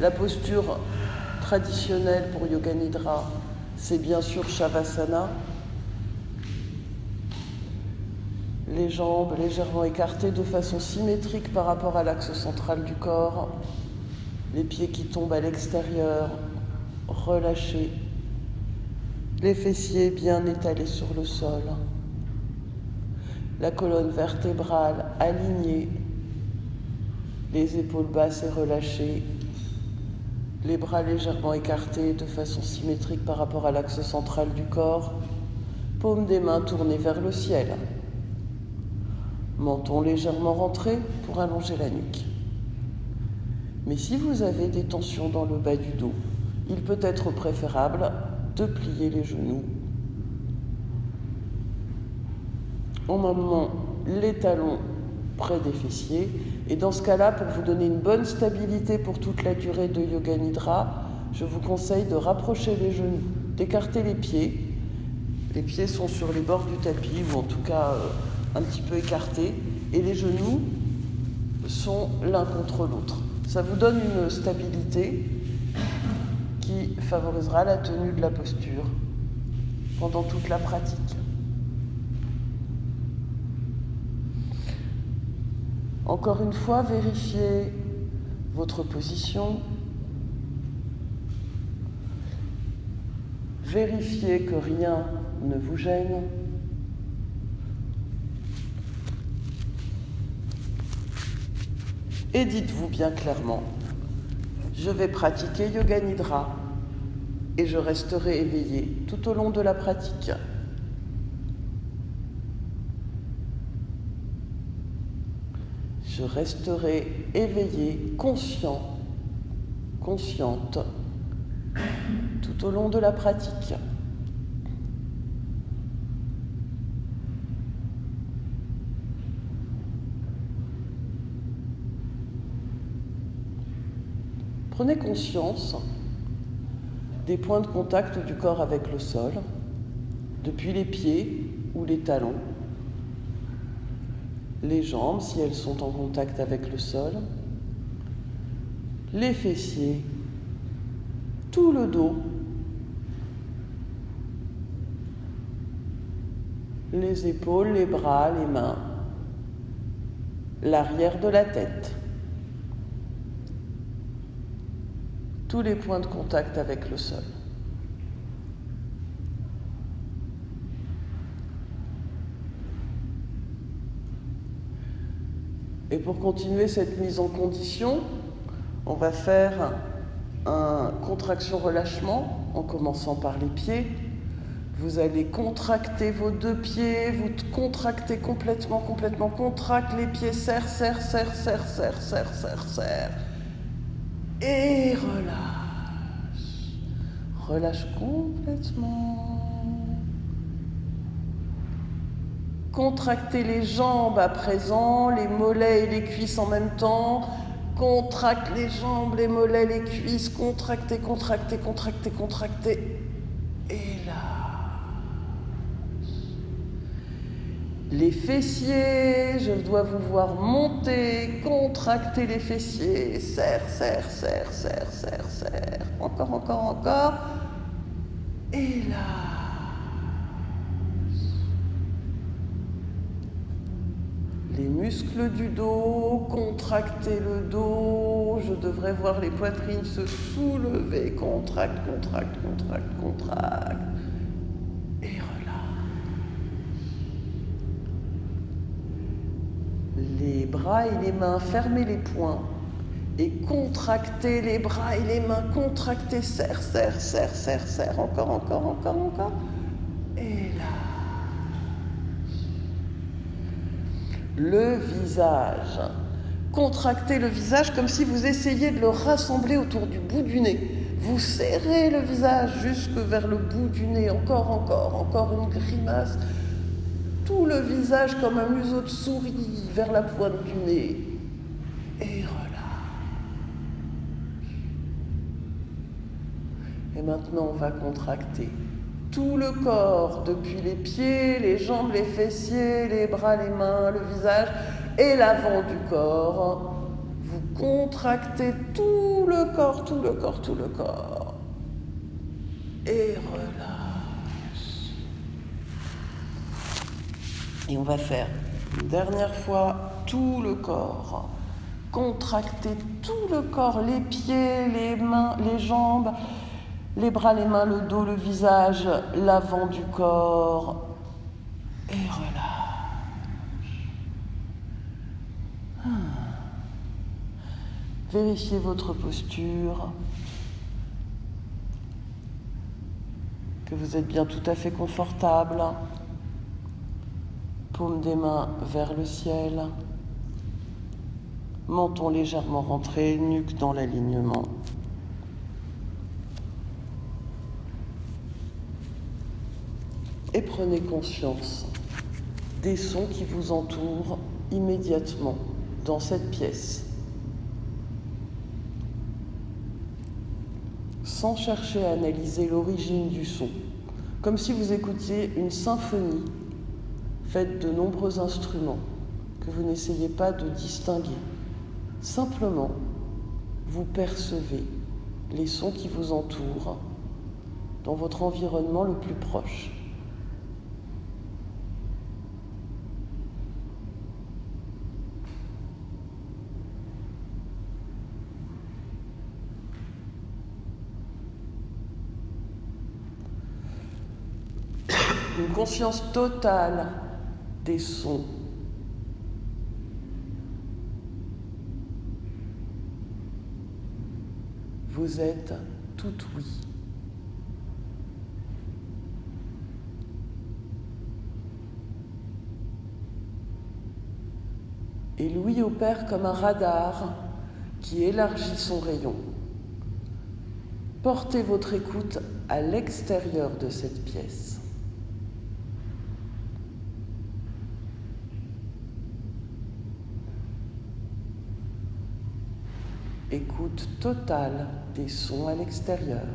La posture traditionnelle pour Yoga Nidra, c'est bien sûr Shavasana. Les jambes légèrement écartées de façon symétrique par rapport à l'axe central du corps. Les pieds qui tombent à l'extérieur, relâchés. Les fessiers bien étalés sur le sol. La colonne vertébrale alignée. Les épaules basses et relâchées. Les bras légèrement écartés de façon symétrique par rapport à l'axe central du corps. Paumes des mains tournées vers le ciel. Menton légèrement rentré pour allonger la nuque. Mais si vous avez des tensions dans le bas du dos, il peut être préférable de plier les genoux. En moment les talons près des fessiers. Et dans ce cas-là, pour vous donner une bonne stabilité pour toute la durée de Yoga Nidra, je vous conseille de rapprocher les genoux, d'écarter les pieds. Les pieds sont sur les bords du tapis, ou en tout cas euh, un petit peu écartés, et les genoux sont l'un contre l'autre. Ça vous donne une stabilité qui favorisera la tenue de la posture pendant toute la pratique. Encore une fois, vérifiez votre position. Vérifiez que rien ne vous gêne. Et dites-vous bien clairement, je vais pratiquer Yoga Nidra et je resterai éveillé tout au long de la pratique. Je resterai éveillé, conscient, consciente tout au long de la pratique. Prenez conscience des points de contact du corps avec le sol, depuis les pieds ou les talons, les jambes si elles sont en contact avec le sol, les fessiers, tout le dos, les épaules, les bras, les mains, l'arrière de la tête. tous les points de contact avec le sol. Et pour continuer cette mise en condition, on va faire un contraction-relâchement en commençant par les pieds. Vous allez contracter vos deux pieds, vous contractez complètement, complètement, contracte les pieds, serre, serre, serre, serre, serre, serre, serre, serre et relâche. Relâche complètement. Contractez les jambes à présent, les mollets et les cuisses en même temps. Contracte les jambes, les mollets, les cuisses. Contractez, contractez, contractez, contractez. Et là. Les fessiers, je dois vous voir monter, contracter les fessiers. Serre, serre, serre, serre, serre, serre. Encore, encore, encore. Et là. Les muscles du dos, contractez le dos. Je devrais voir les poitrines se soulever. Contracte, contracte, contracte, contracte. les bras et les mains, fermez les poings et contractez les bras et les mains, contractez, serre, serre, serre, serre, serre, encore, encore, encore, encore. Et là. Le visage. Contractez le visage comme si vous essayiez de le rassembler autour du bout du nez. Vous serrez le visage jusque vers le bout du nez, encore, encore, encore une grimace tout le visage comme un museau de souris vers la pointe du nez. Et relâche. Et maintenant, on va contracter tout le corps, depuis les pieds, les jambes, les fessiers, les bras, les mains, le visage et l'avant du corps. Vous Contractez tout le corps, tout le corps, tout le corps. Et relâche. Et on va faire une dernière fois tout le corps. Contractez tout le corps, les pieds, les mains, les jambes, les bras, les mains, le dos, le visage, l'avant du corps. Et relâche. Vérifiez votre posture. Que vous êtes bien tout à fait confortable. Paume des mains vers le ciel. Menton légèrement rentré, nuque dans l'alignement. Et prenez conscience des sons qui vous entourent immédiatement dans cette pièce. sans chercher à analyser l'origine du son, comme si vous écoutiez une symphonie faite de nombreux instruments que vous n'essayez pas de distinguer. Simplement, vous percevez les sons qui vous entourent dans votre environnement le plus proche. une conscience totale des sons. Vous êtes tout oui. Et l'ouïe opère comme un radar qui élargit son rayon. Portez votre écoute à l'extérieur de cette pièce. Écoute totale des sons à l'extérieur.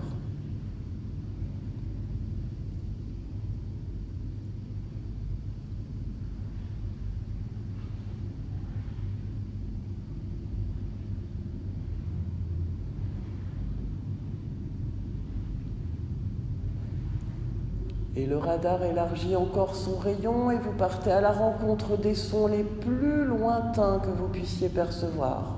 Et le radar élargit encore son rayon et vous partez à la rencontre des sons les plus lointains que vous puissiez percevoir.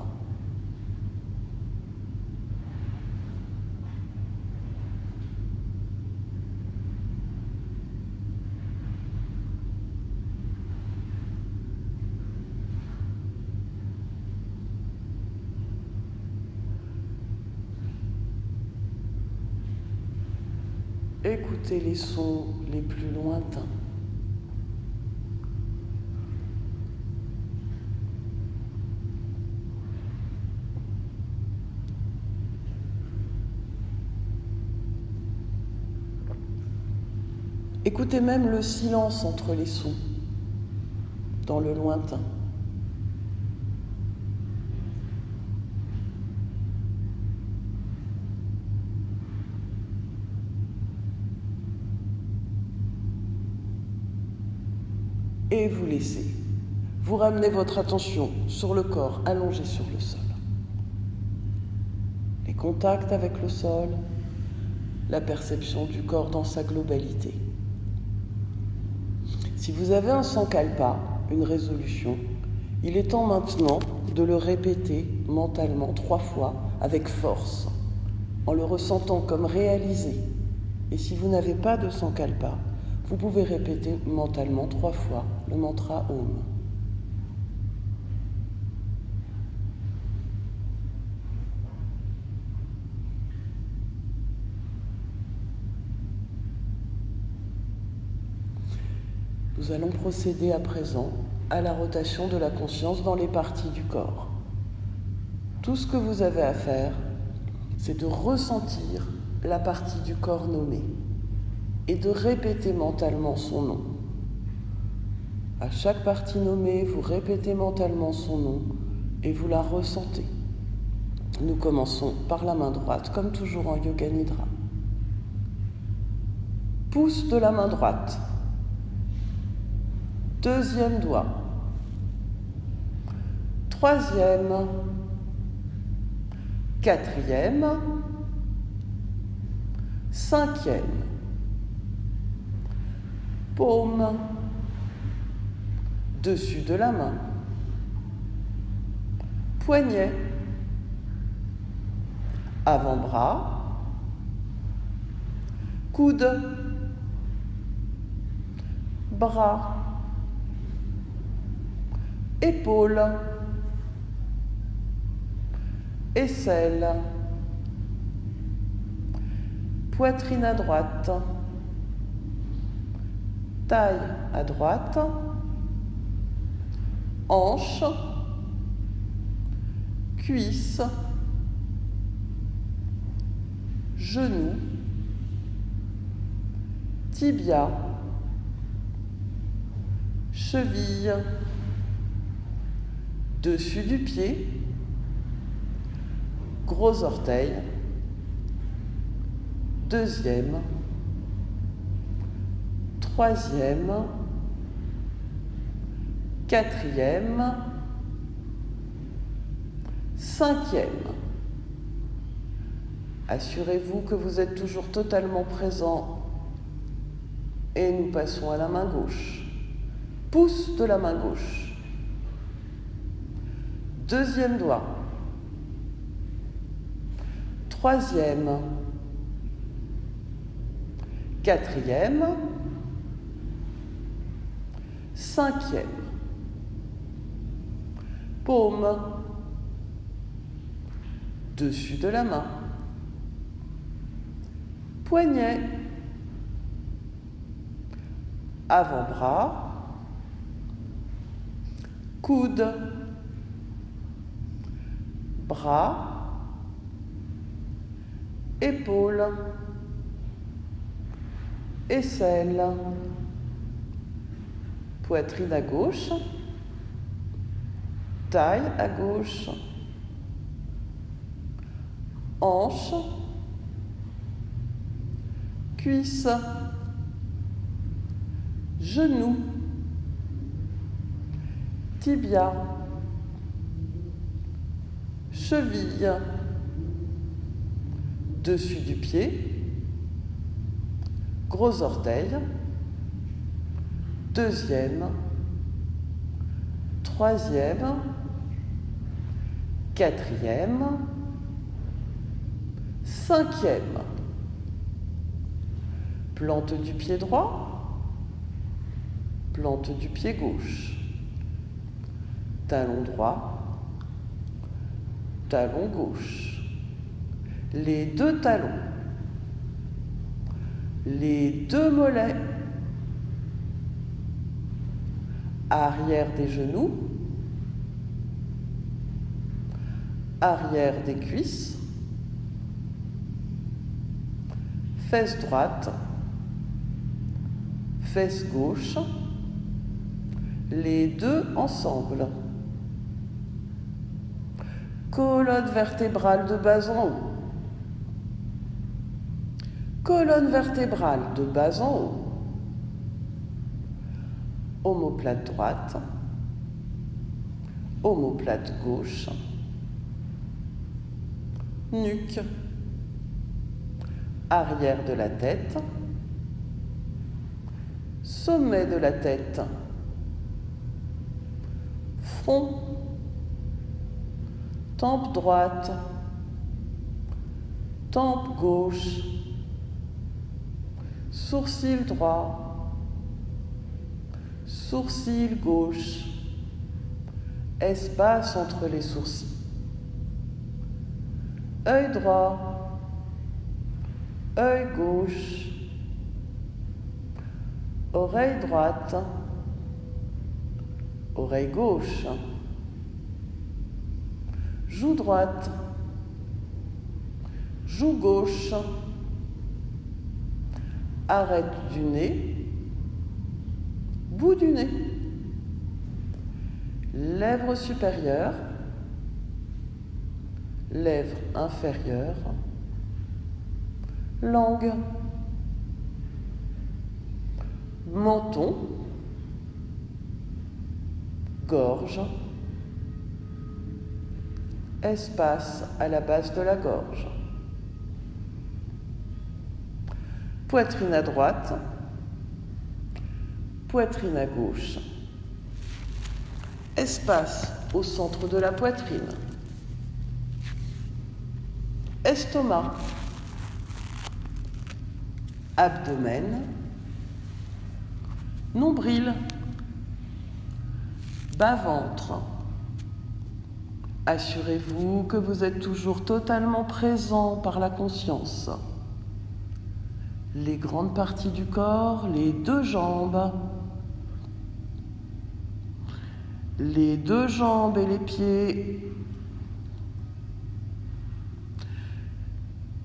Écoutez les sons les plus lointains. Écoutez même le silence entre les sons, dans le lointain. Et vous laissez. Vous ramenez votre attention sur le corps allongé sur le sol. Les contacts avec le sol, la perception du corps dans sa globalité. Si vous avez un sankalpa, une résolution, il est temps maintenant de le répéter mentalement trois fois avec force, en le ressentant comme réalisé. Et si vous n'avez pas de sankalpa, vous pouvez répéter mentalement trois fois le mantra Om. Nous allons procéder à présent à la rotation de la conscience dans les parties du corps. Tout ce que vous avez à faire, c'est de ressentir la partie du corps nommée et de répéter mentalement son nom. À chaque partie nommée, vous répétez mentalement son nom et vous la ressentez. Nous commençons par la main droite, comme toujours en Yoga Nidra. Pouce de la main droite. Deuxième doigt. Troisième. quatrième, cinquième, paume, dessus de la main, poignet, avant-bras, coude, bras, épaule, aisselle, poitrine à droite, taille à droite, hanche, cuisse, genou, tibia, cheville, dessus du pied, gros orteil, deuxième, troisième, quatrième, cinquième. Assurez-vous que vous êtes toujours totalement présent et nous passons à la main gauche. Pouce de la main gauche. Deuxième doigt. Troisième. Quatrième. Cinquième. Paume. Dessus de la main. Poignet. Avant-bras. Coude. Bras. Épaules. Aisselle. Poitrine à gauche. Taille à gauche. Hanche. Cuisse. Genou. Tibia. Cheville. Dessus du pied. Gros orteil. Deuxième. Troisième. Quatrième. Cinquième. Plante du pied droit. Plante du pied gauche. Talon droit. Talon gauche. Les deux talons. Les deux mollets. Arrière des genoux. Arrière des cuisses. Fesse droite. Fesse gauche. Les deux ensemble. Colonne vertébrale de bas en haut. Colonne vertébrale de bas en haut. Omoplate droite. Omoplate gauche. Nuque. Arrière de la tête. Sommet de la tête. Front. Tempe droite. Tempe gauche. Sourcil droit. Sourcil gauche. Espace entre les sourcils. Œil droit. Œil gauche. Oreille droite. Oreille gauche. Joue droite. Joue gauche. Arrête du nez. Bout du nez. Lèvre supérieure. Lèvre inférieure. Langue. Menton. espace à la base de la gorge. Poitrine à droite, poitrine à gauche. Espace au centre de la poitrine. Estomac. Abdomen. Nombril. Bas-ventre. Assurez-vous que vous êtes toujours totalement présent par la conscience. Les grandes parties du corps, les deux jambes, les deux jambes et les pieds,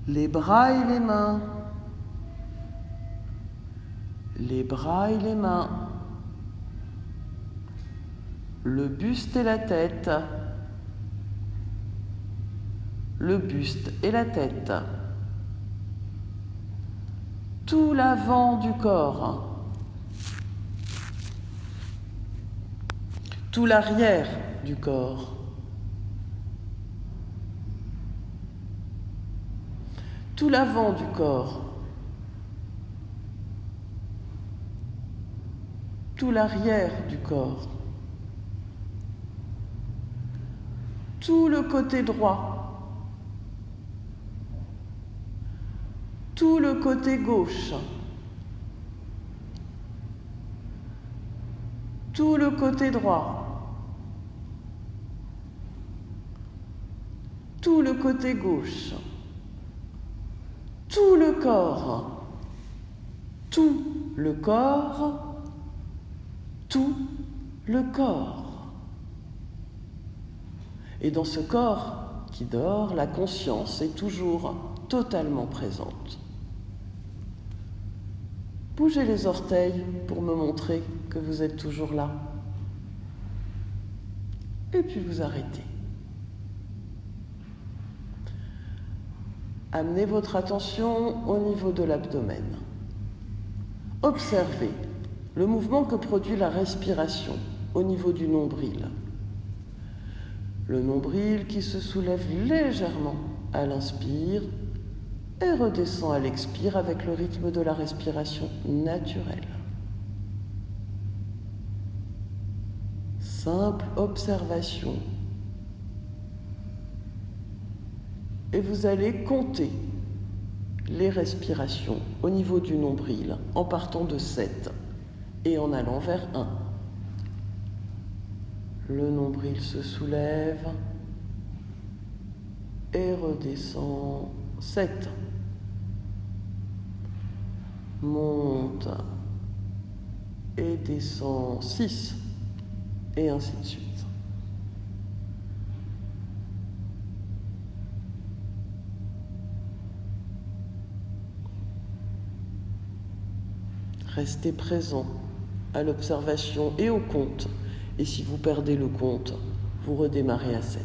les bras et les mains, les bras et les mains, le buste et la tête le buste et la tête. Tout l'avant du corps. Tout l'arrière du corps. Tout l'avant du corps. Tout l'arrière du corps. Tout le côté droit. tout le côté gauche, tout le côté droit, tout le côté gauche, tout le corps, tout le corps, tout le corps. Et dans ce corps qui dort, la conscience est toujours totalement présente. Bougez les orteils pour me montrer que vous êtes toujours là. Et puis vous arrêtez. Amenez votre attention au niveau de l'abdomen. Observez le mouvement que produit la respiration au niveau du nombril. Le nombril qui se soulève légèrement à l'inspire et redescend à l'expire avec le rythme de la respiration naturelle. Simple observation. Et vous allez compter les respirations au niveau du nombril en partant de 7 et en allant vers 1. Le nombril se soulève et redescend 7 monte et descend 6, et ainsi de suite. Restez présent à l'observation et au compte, et si vous perdez le compte, vous redémarrez à 7.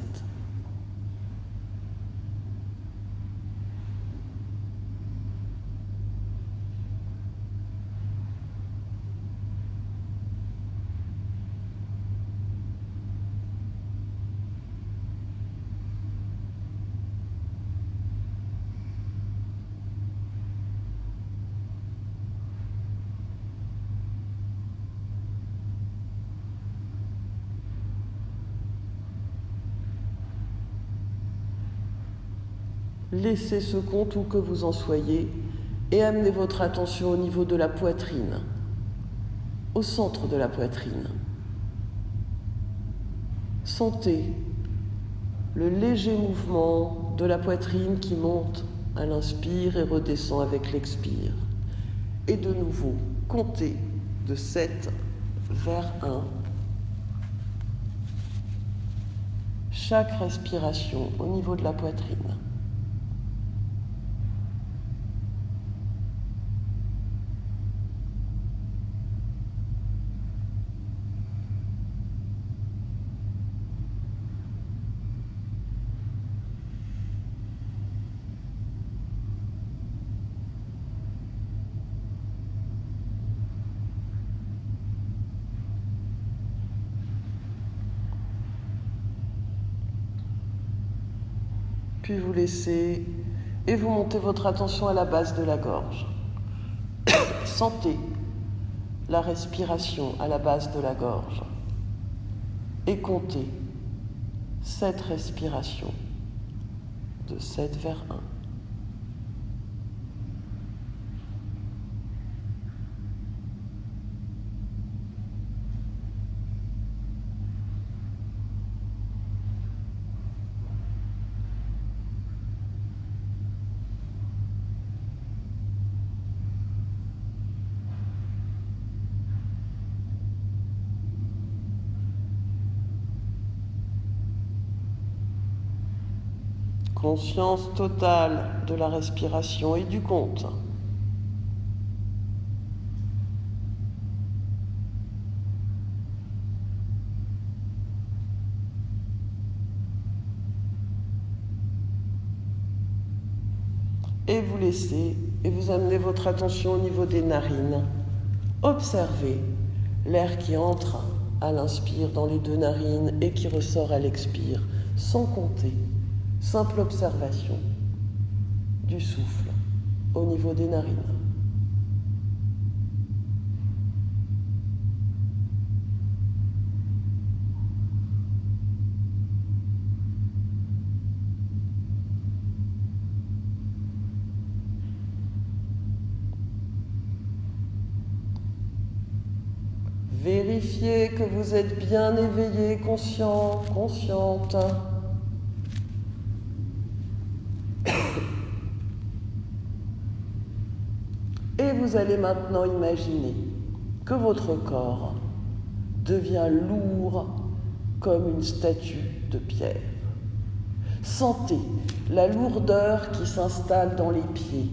Laissez ce compte où que vous en soyez et amenez votre attention au niveau de la poitrine, au centre de la poitrine. Sentez le léger mouvement de la poitrine qui monte à l'inspire et redescend avec l'expire. Et de nouveau, comptez de 7 vers 1. Chaque respiration au niveau de la poitrine. Puis vous laissez et vous montez votre attention à la base de la gorge. Sentez la respiration à la base de la gorge et comptez cette respiration de 7 vers 1. Conscience totale de la respiration et du compte. Et vous laissez et vous amenez votre attention au niveau des narines. Observez l'air qui entre à l'inspire dans les deux narines et qui ressort à l'expire, sans compter. Simple observation du souffle au niveau des narines. Vérifiez que vous êtes bien éveillé, conscient, consciente. Et vous allez maintenant imaginer que votre corps devient lourd comme une statue de pierre. Sentez la lourdeur qui s'installe dans les pieds.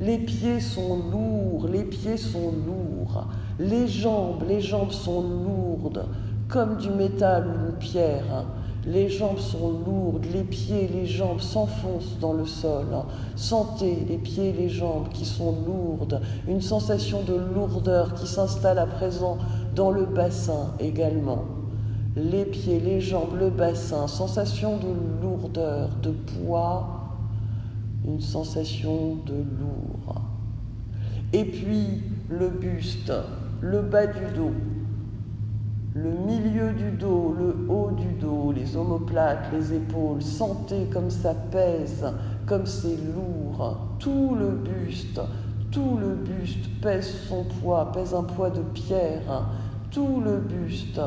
Les pieds sont lourds, les pieds sont lourds. Les jambes, les jambes sont lourdes, comme du métal ou une pierre. Les jambes sont lourdes, les pieds, les jambes s'enfoncent dans le sol. Sentez les pieds et les jambes qui sont lourdes, une sensation de lourdeur qui s'installe à présent dans le bassin également. Les pieds, les jambes, le bassin, sensation de lourdeur, de poids, une sensation de lourd. Et puis le buste, le bas du dos, le milieu du dos, le haut du dos, les omoplates, les épaules, sentez comme ça pèse, comme c'est lourd, tout le buste, tout le buste pèse son poids, pèse un poids de pierre, tout le buste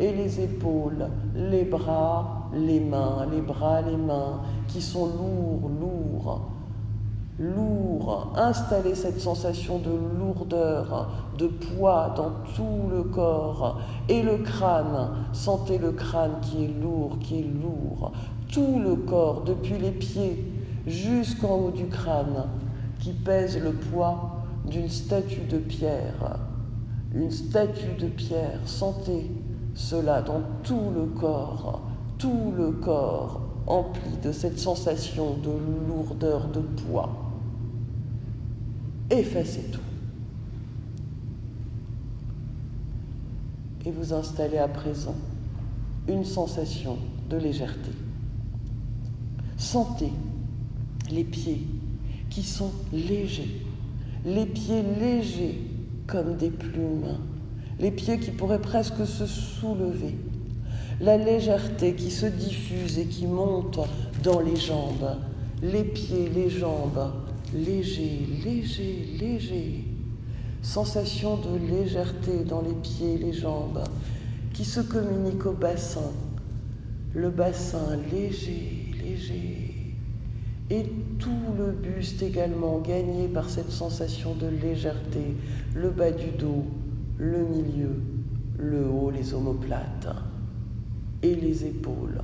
et les épaules, les bras, les mains, les bras, les mains, qui sont lourds, lourds lourd, installez cette sensation de lourdeur, de poids dans tout le corps. Et le crâne, sentez le crâne qui est lourd, qui est lourd. Tout le corps, depuis les pieds jusqu'en haut du crâne, qui pèse le poids d'une statue de pierre. Une statue de pierre, sentez cela dans tout le corps, tout le corps empli de cette sensation de lourdeur, de poids effacez tout. Et vous installez à présent une sensation de légèreté. Sentez les pieds qui sont légers, les pieds légers comme des plumes, les pieds qui pourraient presque se soulever, la légèreté qui se diffuse et qui monte dans les jambes, les pieds, les jambes léger, léger, léger. Sensation de légèreté dans les pieds les jambes qui se communique au bassin. Le bassin léger, léger. Et tout le buste également gagné par cette sensation de légèreté. Le bas du dos, le milieu, le haut, les omoplates et les épaules.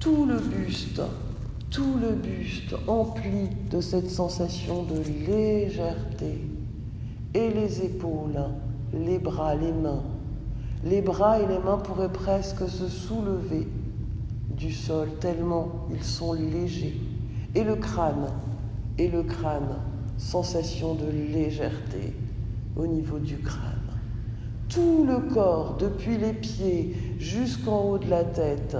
Tout le buste tout le buste empli de cette sensation de légèreté, et les épaules, les bras, les mains. Les bras et les mains pourraient presque se soulever du sol tellement ils sont légers. Et le crâne, et le crâne, sensation de légèreté au niveau du crâne. Tout le corps, depuis les pieds jusqu'en haut de la tête,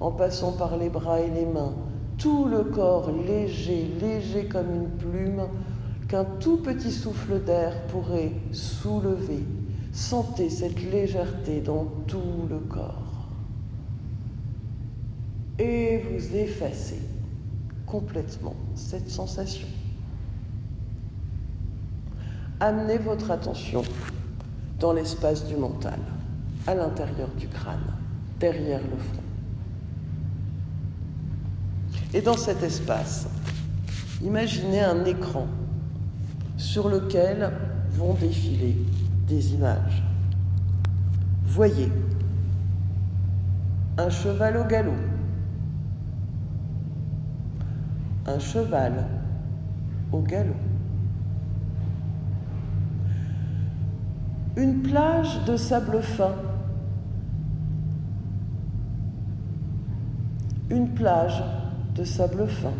en passant par les bras et les mains, tout le corps léger, léger comme une plume, qu'un tout petit souffle d'air pourrait soulever. Sentez cette légèreté dans tout le corps. Et vous effacez complètement cette sensation. Amenez votre attention dans l'espace du mental, à l'intérieur du crâne, derrière le front. Et dans cet espace, imaginez un écran sur lequel vont défiler des images. Voyez un cheval au galop, un cheval au galop, une plage de sable fin, une plage de sable fin.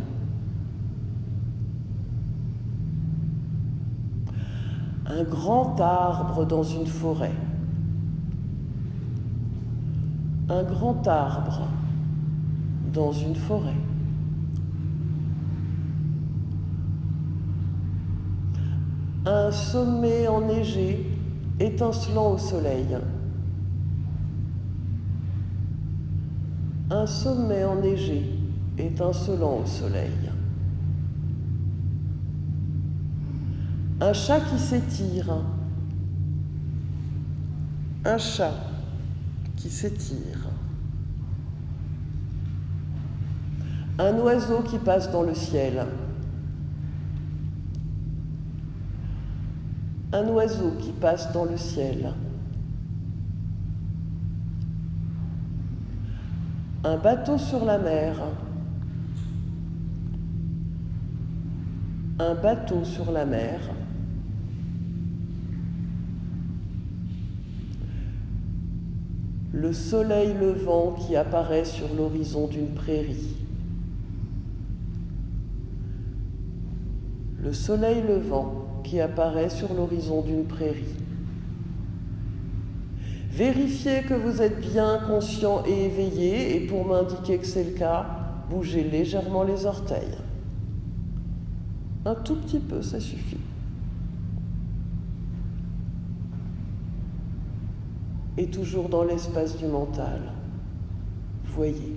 Un grand arbre dans une forêt. Un grand arbre dans une forêt. Un sommet enneigé étincelant au soleil. Un sommet enneigé étincelant au soleil. Un chat qui s'étire. Un chat qui s'étire. Un oiseau qui passe dans le ciel. Un oiseau qui passe dans le ciel. Un bateau sur la mer. Un bateau sur la mer. Le soleil levant qui apparaît sur l'horizon d'une prairie. Le soleil levant qui apparaît sur l'horizon d'une prairie. Vérifiez que vous êtes bien conscient et éveillé et pour m'indiquer que c'est le cas, bougez légèrement les orteils. Un tout petit peu, ça suffit. Et toujours dans l'espace du mental, voyez.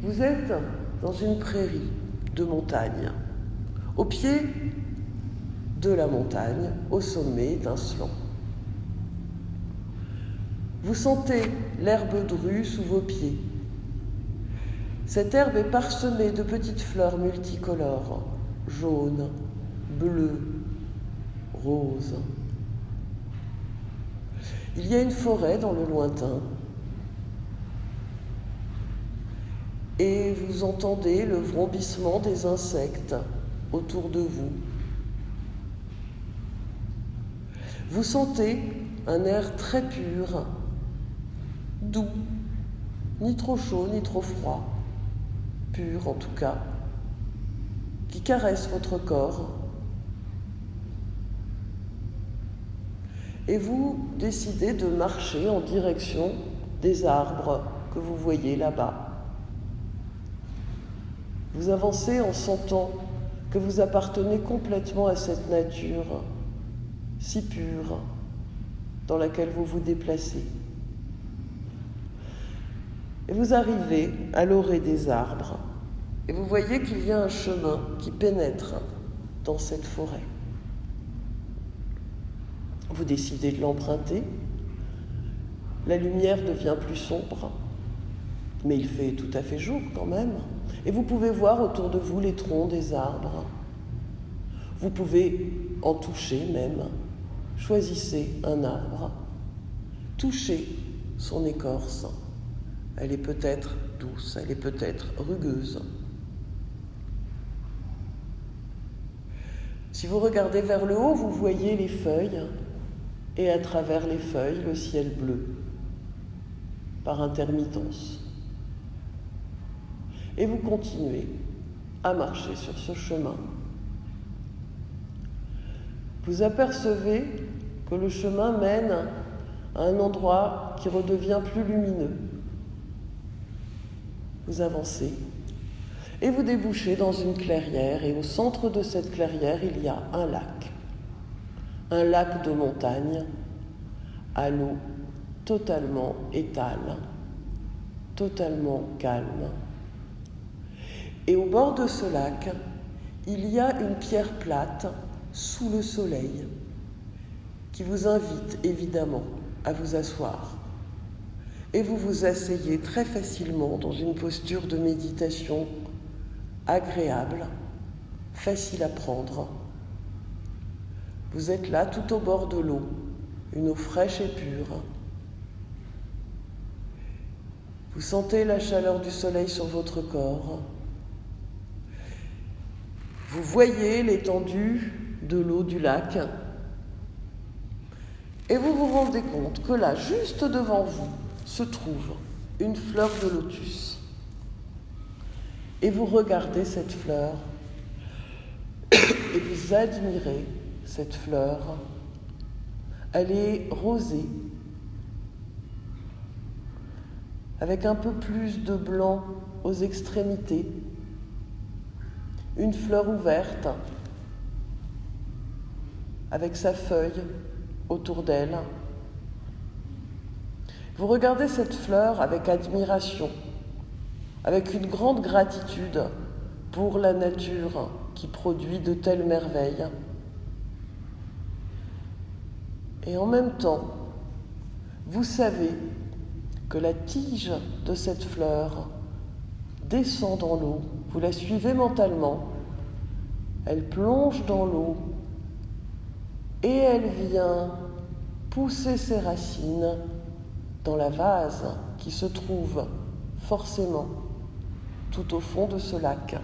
Vous êtes dans une prairie de montagne. Au pied de la montagne, au sommet étincelant. Vous sentez l'herbe drue sous vos pieds. Cette herbe est parsemée de petites fleurs multicolores, jaunes, bleues, roses. Il y a une forêt dans le lointain et vous entendez le vrombissement des insectes autour de vous. Vous sentez un air très pur, doux, ni trop chaud ni trop froid en tout cas, qui caresse votre corps. Et vous décidez de marcher en direction des arbres que vous voyez là-bas. Vous avancez en sentant que vous appartenez complètement à cette nature si pure dans laquelle vous vous déplacez. Et vous arrivez à l'orée des arbres et vous voyez qu'il y a un chemin qui pénètre dans cette forêt. Vous décidez de l'emprunter. La lumière devient plus sombre, mais il fait tout à fait jour quand même. Et vous pouvez voir autour de vous les troncs des arbres. Vous pouvez en toucher même. Choisissez un arbre. Touchez son écorce. Elle est peut-être douce, elle est peut-être rugueuse. Si vous regardez vers le haut, vous voyez les feuilles et à travers les feuilles le ciel bleu par intermittence. Et vous continuez à marcher sur ce chemin. Vous apercevez que le chemin mène à un endroit qui redevient plus lumineux Vous avancez et vous débouchez dans une clairière et au centre de cette clairière, il y a un lac. Un lac de montagne à l'eau totalement étale, totalement calme. Et au bord de ce lac, il y a une pierre plate sous le soleil qui vous invite évidemment à vous asseoir. Et vous vous asseyez très facilement dans une posture de méditation agréable, facile à prendre. Vous êtes là tout au bord de l'eau, une eau fraîche et pure. Vous sentez la chaleur du soleil sur votre corps. Vous voyez l'étendue de l'eau du lac. Et vous vous rendez compte que là, juste devant vous, se trouve une fleur de lotus. Et vous regardez cette fleur et vous admirez cette fleur. Elle est rosée, avec un peu plus de blanc aux extrémités. Une fleur ouverte, avec sa feuille autour d'elle. Vous regardez cette fleur avec admiration, avec une grande gratitude pour la nature qui produit de telles merveilles. Et en même temps, vous savez que la tige de cette fleur descend dans l'eau, vous la suivez mentalement, elle plonge dans l'eau et elle vient pousser ses racines dans la vase qui se trouve forcément tout au fond de ce lac.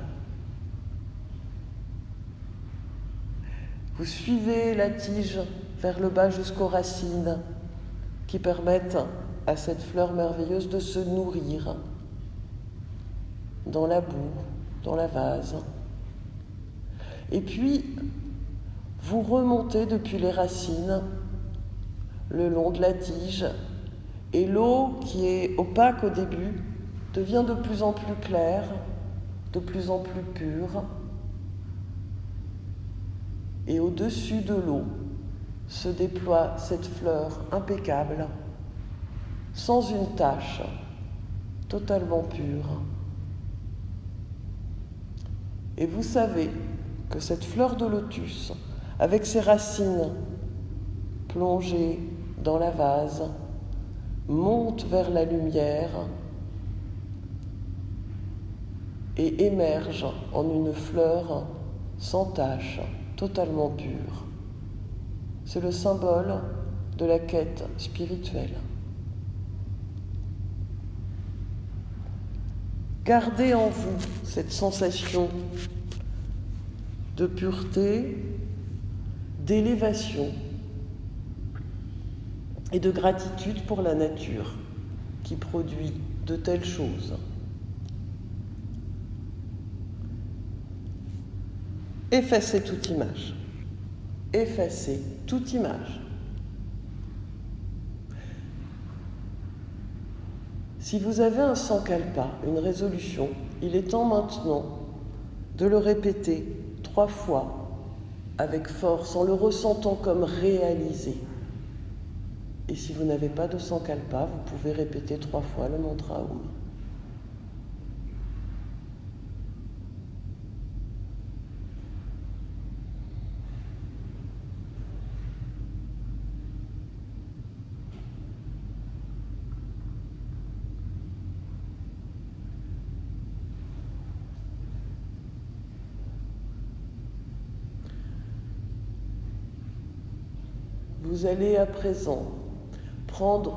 Vous suivez la tige vers le bas jusqu'aux racines qui permettent à cette fleur merveilleuse de se nourrir dans la boue, dans la vase. Et puis, vous remontez depuis les racines le long de la tige et l'eau qui est opaque au début devient de plus en plus claire, de plus en plus pure. Et au-dessus de l'eau se déploie cette fleur impeccable, sans une tache, totalement pure. Et vous savez que cette fleur de lotus, avec ses racines plongées dans la vase, monte vers la lumière et émerge en une fleur sans tache, totalement pure. C'est le symbole de la quête spirituelle. Gardez en vous cette sensation de pureté, d'élévation et de gratitude pour la nature qui produit de telles choses. Effacez toute image. Effacez toute image. Si vous avez un sankalpa, une résolution, il est temps maintenant de le répéter trois fois avec force, en le ressentant comme réalisé. Et si vous n'avez pas de sankalpa, vous pouvez répéter trois fois le mantra. Vous allez à présent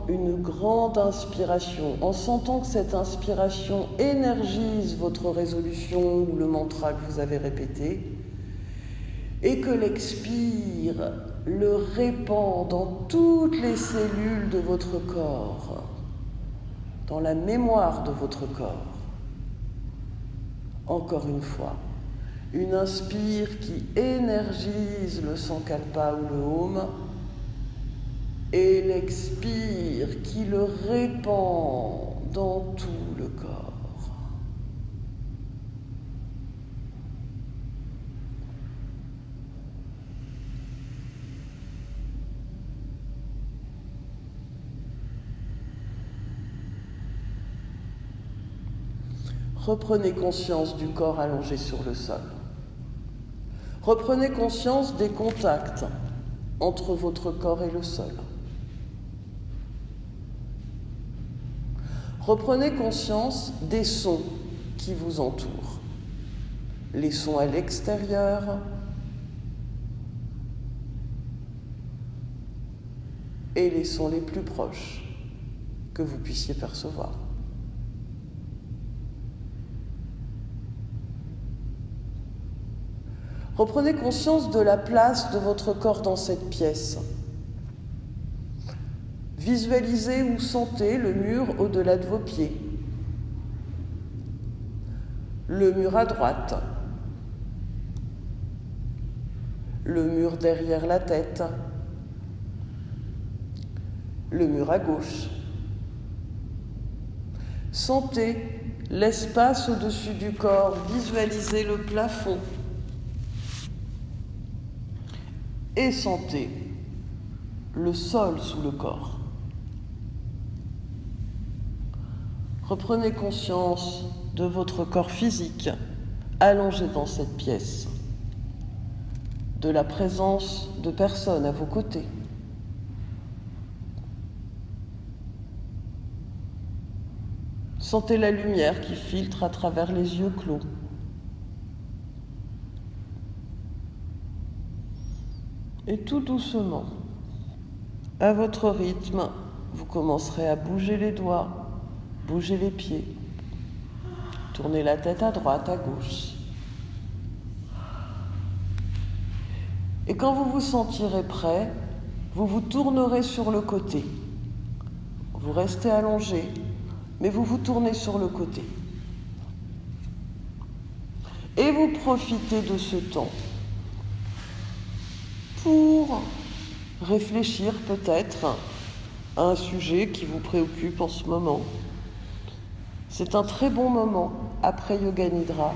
une grande inspiration en sentant que cette inspiration énergise votre résolution ou le mantra que vous avez répété et que l'expire le répand dans toutes les cellules de votre corps, dans la mémoire de votre corps. Encore une fois, une inspire qui énergise le sankalpa ou le home et l'expire qui le répand dans tout le corps. Reprenez conscience du corps allongé sur le sol. Reprenez conscience des contacts entre votre corps et le sol. Reprenez conscience des sons qui vous entourent. Les sons à l'extérieur et les sons les plus proches que vous puissiez percevoir. Reprenez conscience de la place de votre corps dans cette pièce. Visualisez ou sentez le mur au-delà de vos pieds. Le mur à droite. Le mur derrière la tête. Le mur à gauche. Sentez l'espace au-dessus du corps, visualisez le plafond. Et sentez le sol sous le corps. Reprenez conscience de votre corps physique allongé dans cette pièce, de la présence de personnes à vos côtés. Sentez la lumière qui filtre à travers les yeux clos. Et tout doucement, à votre rythme, vous commencerez à bouger les doigts, bouger les pieds, tourner la tête à droite, à gauche. Et quand vous vous sentirez prêt, vous vous tournerez sur le côté. Vous restez allongé, mais vous vous tournez sur le côté. Et vous profitez de ce temps pour réfléchir peut-être à un sujet qui vous préoccupe en ce moment. C'est un très bon moment après Yoga Nidra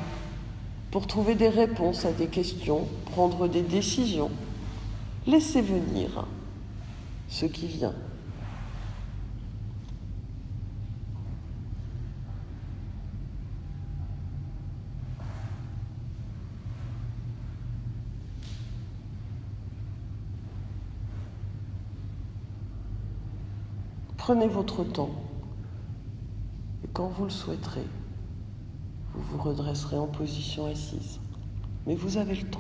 pour trouver des réponses à des questions, prendre des décisions. Laissez venir ce qui vient. Prenez votre temps quand vous le souhaiterez, vous vous redresserez en position assise. Mais vous avez le temps.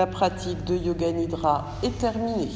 La pratique de Yoga Nidra est terminée.